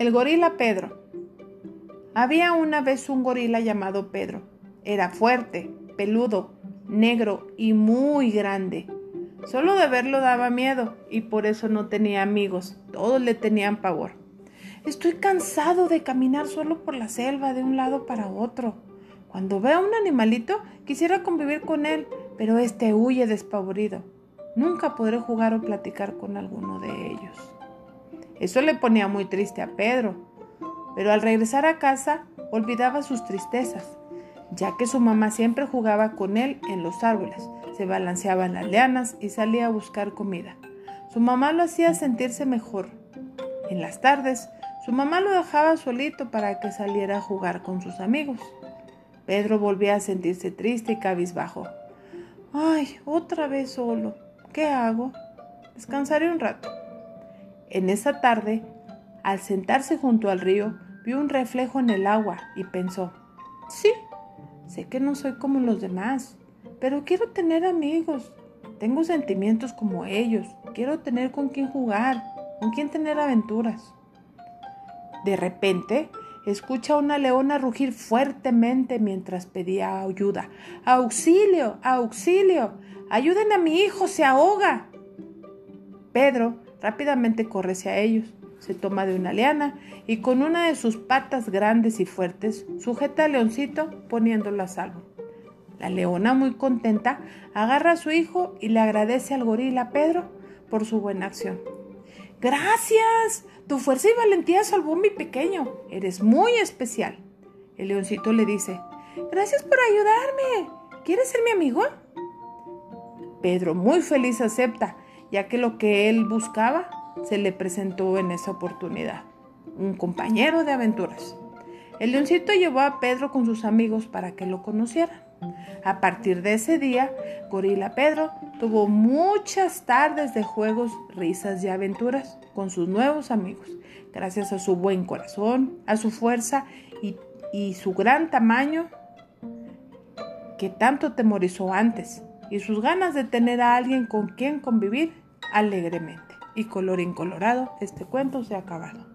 El gorila Pedro. Había una vez un gorila llamado Pedro. Era fuerte, peludo, negro y muy grande. Solo de verlo daba miedo y por eso no tenía amigos. Todos le tenían pavor. Estoy cansado de caminar solo por la selva de un lado para otro. Cuando veo a un animalito, quisiera convivir con él, pero este huye despavorido. Nunca podré jugar o platicar con alguno de ellos. Eso le ponía muy triste a Pedro, pero al regresar a casa olvidaba sus tristezas, ya que su mamá siempre jugaba con él en los árboles, se balanceaba en las lianas y salía a buscar comida. Su mamá lo hacía sentirse mejor. En las tardes, su mamá lo dejaba solito para que saliera a jugar con sus amigos. Pedro volvía a sentirse triste y cabizbajo. Ay, otra vez solo. ¿Qué hago? Descansaré un rato. En esa tarde, al sentarse junto al río, vio un reflejo en el agua y pensó, sí, sé que no soy como los demás, pero quiero tener amigos. Tengo sentimientos como ellos. Quiero tener con quien jugar, con quien tener aventuras. De repente, escucha a una leona rugir fuertemente mientras pedía ayuda. ¡Auxilio! ¡Auxilio! ¡Ayuden a mi hijo! ¡Se ahoga! Pedro Rápidamente corre hacia ellos, se toma de una liana y con una de sus patas grandes y fuertes sujeta al leoncito poniéndolo a salvo. La leona, muy contenta, agarra a su hijo y le agradece al gorila Pedro por su buena acción. Gracias, tu fuerza y valentía salvó a mi pequeño, eres muy especial. El leoncito le dice, gracias por ayudarme, ¿quieres ser mi amigo? Pedro, muy feliz, acepta ya que lo que él buscaba se le presentó en esa oportunidad, un compañero de aventuras. El leoncito llevó a Pedro con sus amigos para que lo conocieran. A partir de ese día, Gorila Pedro tuvo muchas tardes de juegos, risas y aventuras con sus nuevos amigos, gracias a su buen corazón, a su fuerza y, y su gran tamaño que tanto temorizó antes, y sus ganas de tener a alguien con quien convivir alegremente. Y color incolorado, este cuento se ha acabado.